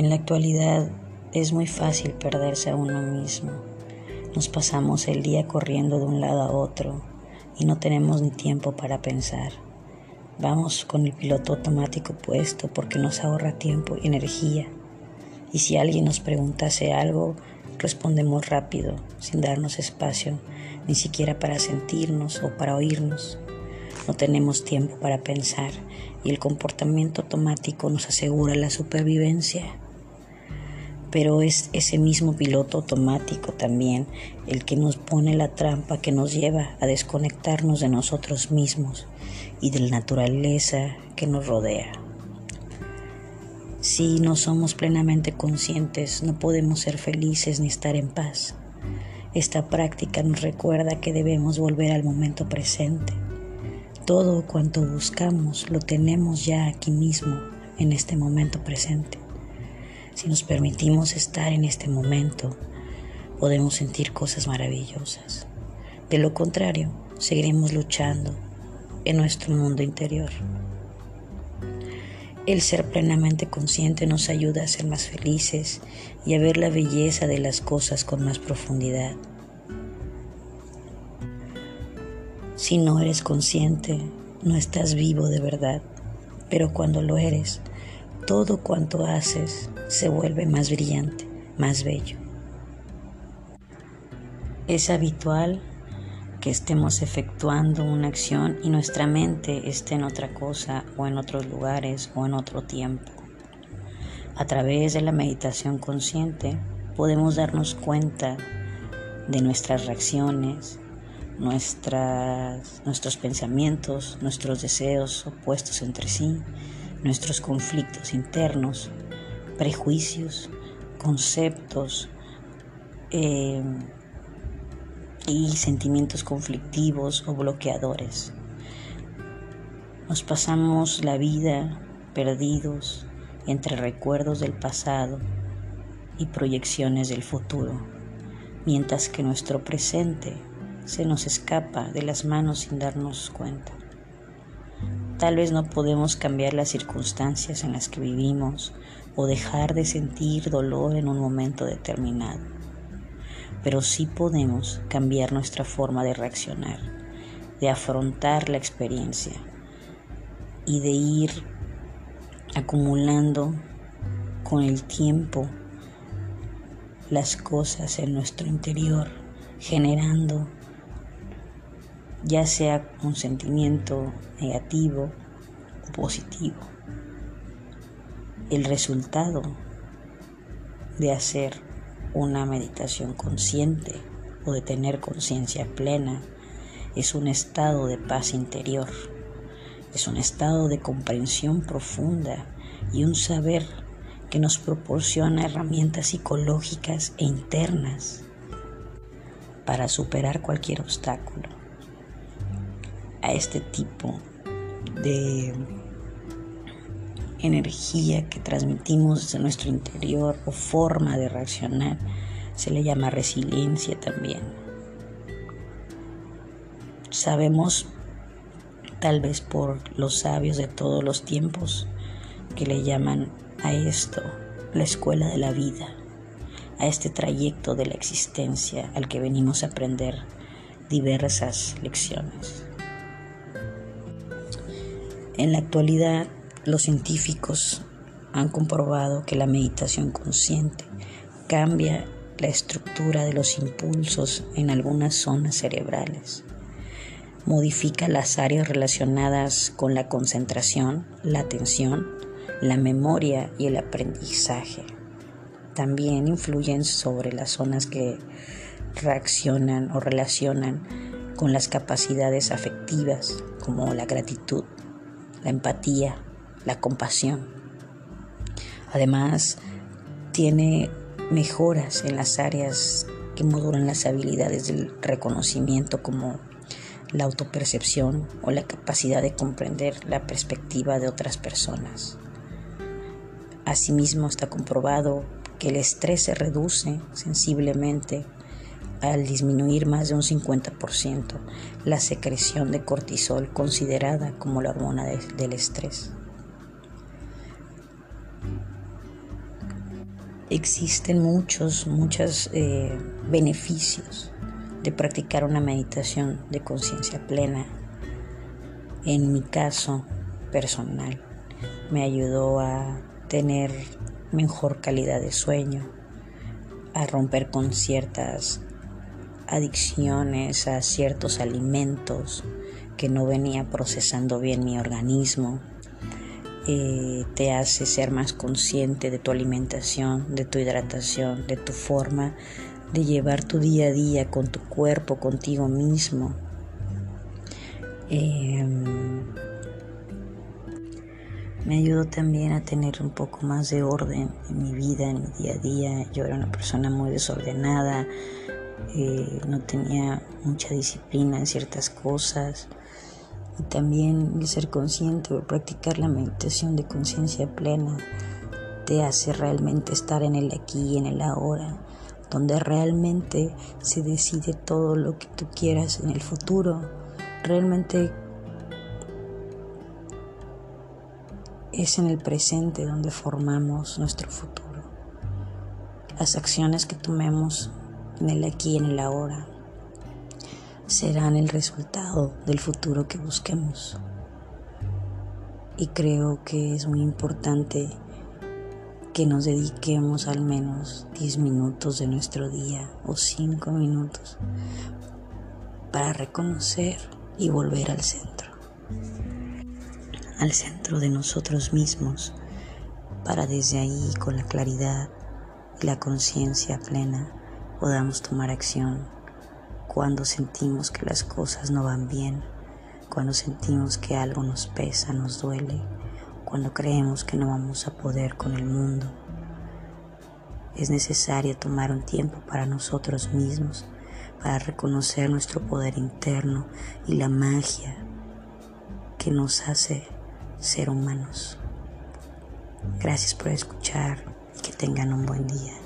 En la actualidad es muy fácil perderse a uno mismo. Nos pasamos el día corriendo de un lado a otro y no tenemos ni tiempo para pensar. Vamos con el piloto automático puesto porque nos ahorra tiempo y energía. Y si alguien nos preguntase algo, respondemos rápido, sin darnos espacio, ni siquiera para sentirnos o para oírnos. No tenemos tiempo para pensar y el comportamiento automático nos asegura la supervivencia. Pero es ese mismo piloto automático también el que nos pone la trampa que nos lleva a desconectarnos de nosotros mismos y de la naturaleza que nos rodea. Si no somos plenamente conscientes, no podemos ser felices ni estar en paz. Esta práctica nos recuerda que debemos volver al momento presente. Todo cuanto buscamos lo tenemos ya aquí mismo, en este momento presente. Si nos permitimos estar en este momento, podemos sentir cosas maravillosas. De lo contrario, seguiremos luchando en nuestro mundo interior. El ser plenamente consciente nos ayuda a ser más felices y a ver la belleza de las cosas con más profundidad. Si no eres consciente, no estás vivo de verdad, pero cuando lo eres, todo cuanto haces se vuelve más brillante, más bello. Es habitual que estemos efectuando una acción y nuestra mente esté en otra cosa o en otros lugares o en otro tiempo. A través de la meditación consciente podemos darnos cuenta de nuestras reacciones, nuestras, nuestros pensamientos, nuestros deseos opuestos entre sí, nuestros conflictos internos, prejuicios, conceptos, eh, y sentimientos conflictivos o bloqueadores. Nos pasamos la vida perdidos entre recuerdos del pasado y proyecciones del futuro, mientras que nuestro presente se nos escapa de las manos sin darnos cuenta. Tal vez no podemos cambiar las circunstancias en las que vivimos o dejar de sentir dolor en un momento determinado pero sí podemos cambiar nuestra forma de reaccionar, de afrontar la experiencia y de ir acumulando con el tiempo las cosas en nuestro interior, generando ya sea un sentimiento negativo o positivo. El resultado de hacer una meditación consciente o de tener conciencia plena es un estado de paz interior, es un estado de comprensión profunda y un saber que nos proporciona herramientas psicológicas e internas para superar cualquier obstáculo. A este tipo de energía que transmitimos desde nuestro interior o forma de reaccionar. Se le llama resiliencia también. Sabemos, tal vez por los sabios de todos los tiempos, que le llaman a esto la escuela de la vida, a este trayecto de la existencia al que venimos a aprender diversas lecciones. En la actualidad los científicos han comprobado que la meditación consciente cambia la estructura de los impulsos en algunas zonas cerebrales, modifica las áreas relacionadas con la concentración, la atención, la memoria y el aprendizaje. También influyen sobre las zonas que reaccionan o relacionan con las capacidades afectivas como la gratitud, la empatía, la compasión. Además, tiene mejoras en las áreas que modulan las habilidades del reconocimiento como la autopercepción o la capacidad de comprender la perspectiva de otras personas. Asimismo, está comprobado que el estrés se reduce sensiblemente al disminuir más de un 50% la secreción de cortisol considerada como la hormona del estrés. Existen muchos, muchos eh, beneficios de practicar una meditación de conciencia plena. En mi caso personal, me ayudó a tener mejor calidad de sueño, a romper con ciertas adicciones a ciertos alimentos que no venía procesando bien mi organismo, te hace ser más consciente de tu alimentación, de tu hidratación, de tu forma de llevar tu día a día con tu cuerpo, contigo mismo. Em, me ayudó también a tener un poco más de orden en mi vida, en mi día a día. Yo era una persona muy desordenada, eh, no tenía mucha disciplina en ciertas cosas y también el ser consciente o practicar la meditación de conciencia plena te hace realmente estar en el aquí y en el ahora, donde realmente se decide todo lo que tú quieras en el futuro. Realmente es en el presente donde formamos nuestro futuro. Las acciones que tomemos en el aquí y en el ahora serán el resultado del futuro que busquemos. Y creo que es muy importante que nos dediquemos al menos 10 minutos de nuestro día o 5 minutos para reconocer y volver al centro, al centro de nosotros mismos, para desde ahí con la claridad y la conciencia plena podamos tomar acción cuando sentimos que las cosas no van bien, cuando sentimos que algo nos pesa, nos duele, cuando creemos que no vamos a poder con el mundo. Es necesario tomar un tiempo para nosotros mismos, para reconocer nuestro poder interno y la magia que nos hace ser humanos. Gracias por escuchar y que tengan un buen día.